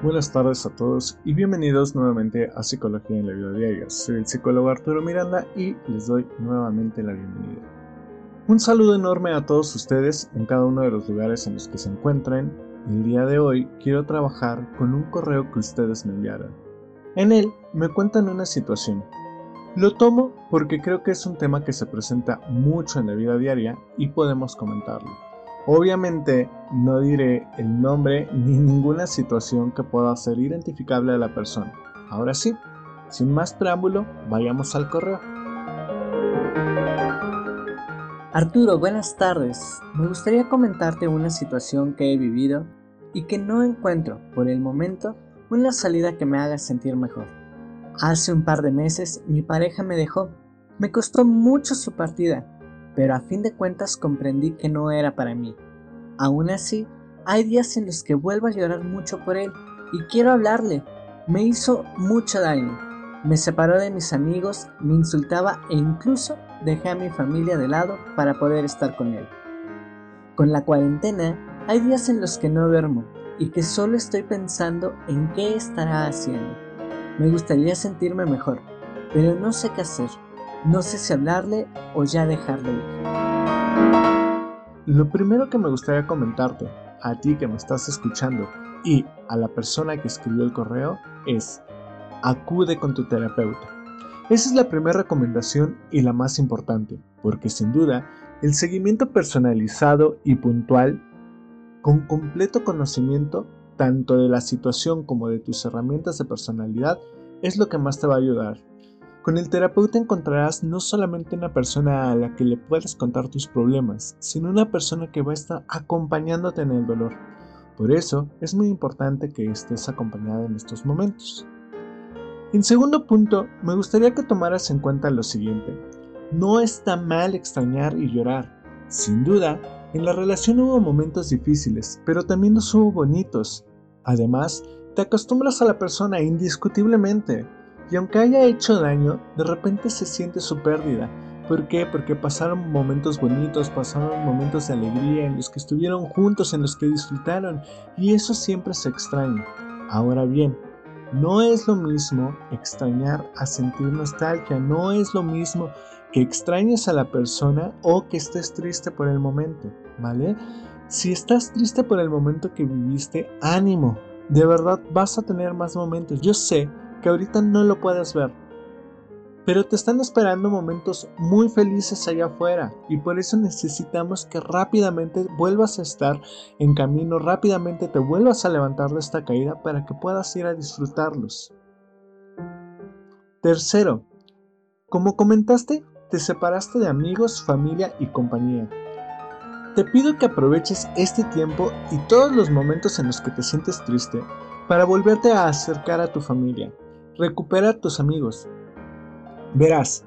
Buenas tardes a todos y bienvenidos nuevamente a Psicología en la Vida Diaria. Soy el psicólogo Arturo Miranda y les doy nuevamente la bienvenida. Un saludo enorme a todos ustedes en cada uno de los lugares en los que se encuentren. El día de hoy quiero trabajar con un correo que ustedes me enviaron. En él me cuentan una situación. Lo tomo porque creo que es un tema que se presenta mucho en la vida diaria y podemos comentarlo. Obviamente no diré el nombre ni ninguna situación que pueda ser identificable a la persona. Ahora sí, sin más preámbulo, vayamos al correo. Arturo, buenas tardes. Me gustaría comentarte una situación que he vivido y que no encuentro, por el momento, una salida que me haga sentir mejor. Hace un par de meses mi pareja me dejó. Me costó mucho su partida, pero a fin de cuentas comprendí que no era para mí. Aún así, hay días en los que vuelvo a llorar mucho por él y quiero hablarle. Me hizo mucho daño. Me separó de mis amigos, me insultaba e incluso dejé a mi familia de lado para poder estar con él. Con la cuarentena, hay días en los que no duermo y que solo estoy pensando en qué estará haciendo. Me gustaría sentirme mejor, pero no sé qué hacer. No sé si hablarle o ya dejarlo ir. Lo primero que me gustaría comentarte, a ti que me estás escuchando y a la persona que escribió el correo, es acude con tu terapeuta. Esa es la primera recomendación y la más importante, porque sin duda el seguimiento personalizado y puntual, con completo conocimiento tanto de la situación como de tus herramientas de personalidad, es lo que más te va a ayudar con el terapeuta encontrarás no solamente una persona a la que le puedas contar tus problemas, sino una persona que va a estar acompañándote en el dolor. Por eso es muy importante que estés acompañada en estos momentos. En segundo punto, me gustaría que tomaras en cuenta lo siguiente. No está mal extrañar y llorar. Sin duda, en la relación hubo momentos difíciles, pero también los hubo bonitos. Además, te acostumbras a la persona indiscutiblemente, y aunque haya hecho daño, de repente se siente su pérdida. ¿Por qué? Porque pasaron momentos bonitos, pasaron momentos de alegría en los que estuvieron juntos, en los que disfrutaron, y eso siempre se extraña. Ahora bien, no es lo mismo extrañar a sentir nostalgia, no es lo mismo que extrañes a la persona o que estés triste por el momento, ¿vale? Si estás triste por el momento que viviste, ánimo, de verdad vas a tener más momentos. Yo sé que ahorita no lo puedes ver. Pero te están esperando momentos muy felices allá afuera y por eso necesitamos que rápidamente vuelvas a estar en camino, rápidamente te vuelvas a levantar de esta caída para que puedas ir a disfrutarlos. Tercero, como comentaste, te separaste de amigos, familia y compañía. Te pido que aproveches este tiempo y todos los momentos en los que te sientes triste para volverte a acercar a tu familia, Recupera a tus amigos. Verás,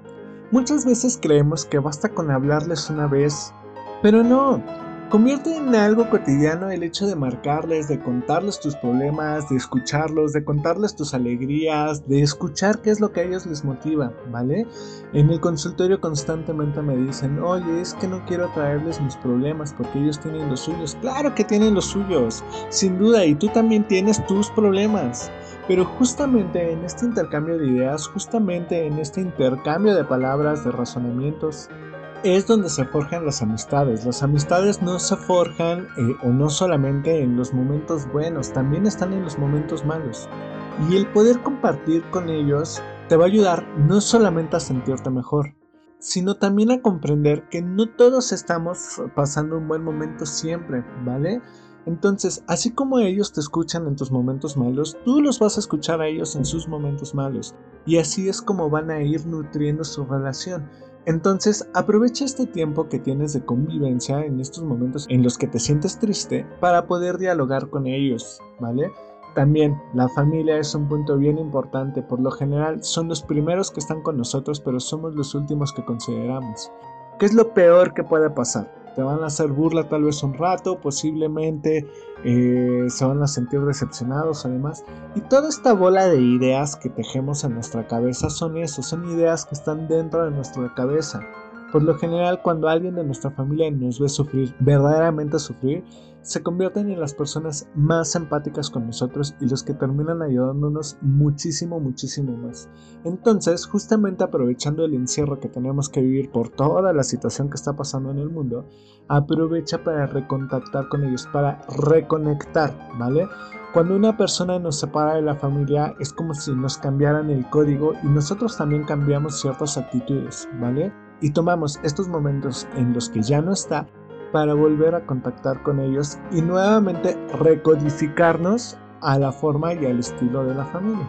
muchas veces creemos que basta con hablarles una vez, pero no. Convierte en algo cotidiano el hecho de marcarles, de contarles tus problemas, de escucharlos, de contarles tus alegrías, de escuchar qué es lo que a ellos les motiva, ¿vale? En el consultorio constantemente me dicen, oye, es que no quiero traerles mis problemas porque ellos tienen los suyos. Claro que tienen los suyos, sin duda, y tú también tienes tus problemas. Pero justamente en este intercambio de ideas, justamente en este intercambio de palabras, de razonamientos, es donde se forjan las amistades. Las amistades no se forjan eh, o no solamente en los momentos buenos, también están en los momentos malos. Y el poder compartir con ellos te va a ayudar no solamente a sentirte mejor, sino también a comprender que no todos estamos pasando un buen momento siempre, ¿vale? Entonces, así como ellos te escuchan en tus momentos malos, tú los vas a escuchar a ellos en sus momentos malos. Y así es como van a ir nutriendo su relación. Entonces, aprovecha este tiempo que tienes de convivencia en estos momentos en los que te sientes triste para poder dialogar con ellos, ¿vale? También la familia es un punto bien importante, por lo general son los primeros que están con nosotros, pero somos los últimos que consideramos. ¿Qué es lo peor que puede pasar? Te van a hacer burla tal vez un rato, posiblemente eh, se van a sentir decepcionados además. Y toda esta bola de ideas que tejemos en nuestra cabeza son eso, son ideas que están dentro de nuestra cabeza. Por lo general, cuando alguien de nuestra familia nos ve sufrir, verdaderamente sufrir, se convierten en las personas más empáticas con nosotros y los que terminan ayudándonos muchísimo, muchísimo más. Entonces, justamente aprovechando el encierro que tenemos que vivir por toda la situación que está pasando en el mundo, aprovecha para recontactar con ellos, para reconectar, ¿vale? Cuando una persona nos separa de la familia es como si nos cambiaran el código y nosotros también cambiamos ciertas actitudes, ¿vale? Y tomamos estos momentos en los que ya no está para volver a contactar con ellos y nuevamente recodificarnos a la forma y al estilo de la familia.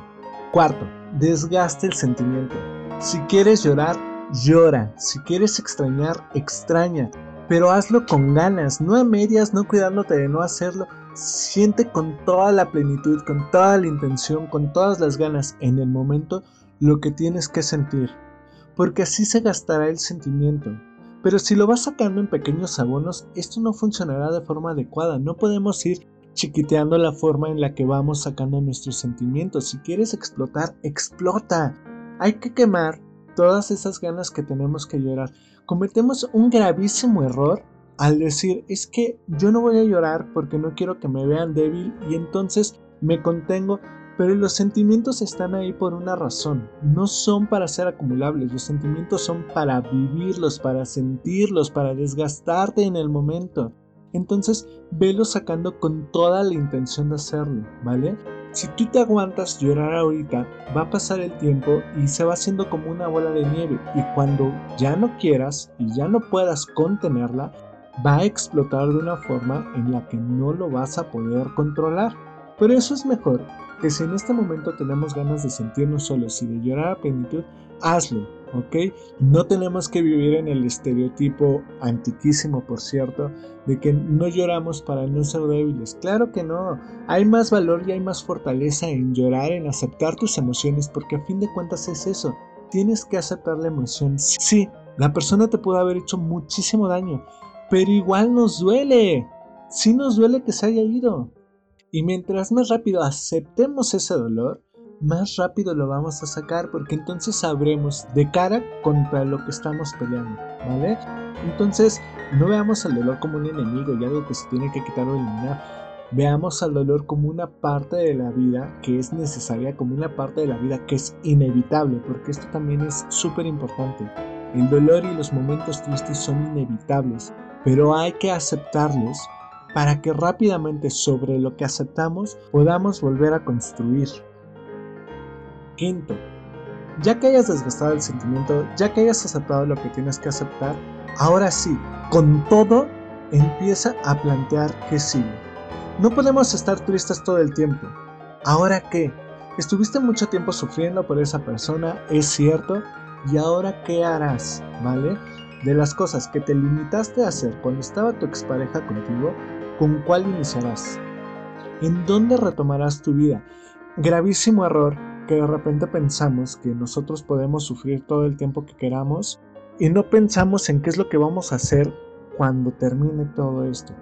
Cuarto, desgaste el sentimiento. Si quieres llorar, llora. Si quieres extrañar, extraña. Pero hazlo con ganas, no a medias, no cuidándote de no hacerlo. Siente con toda la plenitud, con toda la intención, con todas las ganas en el momento lo que tienes que sentir. Porque así se gastará el sentimiento. Pero si lo vas sacando en pequeños abonos, esto no funcionará de forma adecuada. No podemos ir chiquiteando la forma en la que vamos sacando nuestros sentimientos. Si quieres explotar, explota. Hay que quemar todas esas ganas que tenemos que llorar. Cometemos un gravísimo error al decir es que yo no voy a llorar porque no quiero que me vean débil y entonces me contengo pero los sentimientos están ahí por una razón, no son para ser acumulables, los sentimientos son para vivirlos, para sentirlos, para desgastarte en el momento. Entonces, velo sacando con toda la intención de hacerlo, ¿vale? Si tú te aguantas llorar ahorita, va a pasar el tiempo y se va haciendo como una bola de nieve y cuando ya no quieras y ya no puedas contenerla, va a explotar de una forma en la que no lo vas a poder controlar. Pero eso es mejor que si en este momento tenemos ganas de sentirnos solos y de llorar a plenitud, hazlo, ¿ok? No tenemos que vivir en el estereotipo antiquísimo, por cierto, de que no lloramos para no ser débiles. Claro que no, hay más valor y hay más fortaleza en llorar, en aceptar tus emociones, porque a fin de cuentas es eso, tienes que aceptar la emoción. Sí, la persona te puede haber hecho muchísimo daño, pero igual nos duele. Sí nos duele que se haya ido. Y mientras más rápido aceptemos ese dolor, más rápido lo vamos a sacar porque entonces sabremos de cara contra lo que estamos peleando, ¿vale? Entonces no veamos al dolor como un enemigo y algo que se tiene que quitar o eliminar. Veamos al dolor como una parte de la vida que es necesaria, como una parte de la vida que es inevitable, porque esto también es súper importante. El dolor y los momentos tristes son inevitables, pero hay que aceptarlos para que rápidamente sobre lo que aceptamos podamos volver a construir. Quinto, ya que hayas desgastado el sentimiento, ya que hayas aceptado lo que tienes que aceptar, ahora sí, con todo, empieza a plantear qué sigue. No podemos estar tristes todo el tiempo. ¿Ahora qué? Estuviste mucho tiempo sufriendo por esa persona, es cierto, y ahora qué harás, ¿vale? De las cosas que te limitaste a hacer cuando estaba tu expareja contigo, ¿Con cuál iniciarás? ¿En dónde retomarás tu vida? Gravísimo error que de repente pensamos que nosotros podemos sufrir todo el tiempo que queramos y no pensamos en qué es lo que vamos a hacer cuando termine todo esto.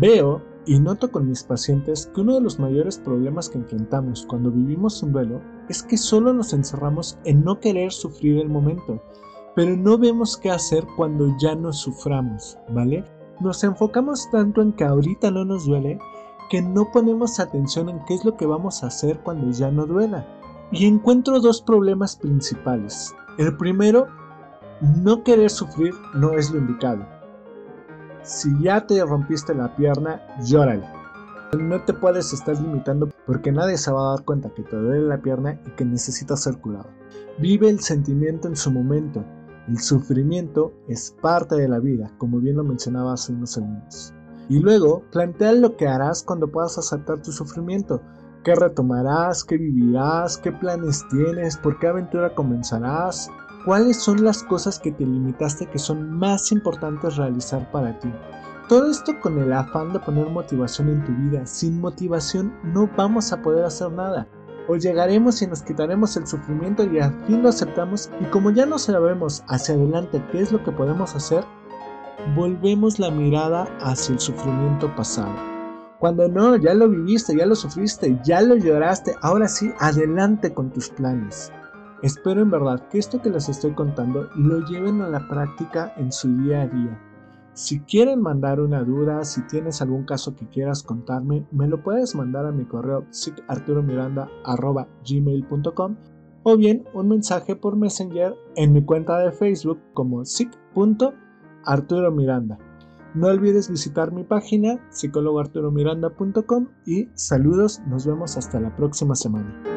Veo y noto con mis pacientes que uno de los mayores problemas que enfrentamos cuando vivimos un duelo es que solo nos encerramos en no querer sufrir el momento, pero no vemos qué hacer cuando ya no suframos, ¿vale? Nos enfocamos tanto en que ahorita no nos duele que no ponemos atención en qué es lo que vamos a hacer cuando ya no duela. Y encuentro dos problemas principales. El primero, no querer sufrir no es lo indicado. Si ya te rompiste la pierna, llórale. No te puedes estar limitando porque nadie se va a dar cuenta que te duele la pierna y que necesitas ser curado. Vive el sentimiento en su momento el sufrimiento es parte de la vida, como bien lo mencionaba hace unos segundos. Y luego, plantea lo que harás cuando puedas aceptar tu sufrimiento. ¿Qué retomarás? ¿Qué vivirás? ¿Qué planes tienes? ¿Por qué aventura comenzarás? ¿Cuáles son las cosas que te limitaste que son más importantes realizar para ti? Todo esto con el afán de poner motivación en tu vida. Sin motivación no vamos a poder hacer nada o llegaremos y nos quitaremos el sufrimiento y al fin lo aceptamos y como ya no sabemos hacia adelante qué es lo que podemos hacer, volvemos la mirada hacia el sufrimiento pasado. Cuando no, ya lo viviste, ya lo sufriste, ya lo lloraste, ahora sí, adelante con tus planes. Espero en verdad que esto que les estoy contando lo lleven a la práctica en su día a día. Si quieren mandar una duda, si tienes algún caso que quieras contarme, me lo puedes mandar a mi correo sicarturomiranda.gmail.com o bien un mensaje por Messenger en mi cuenta de Facebook como sic.arturomiranda. No olvides visitar mi página psicólogoarturomiranda.com y saludos, nos vemos hasta la próxima semana.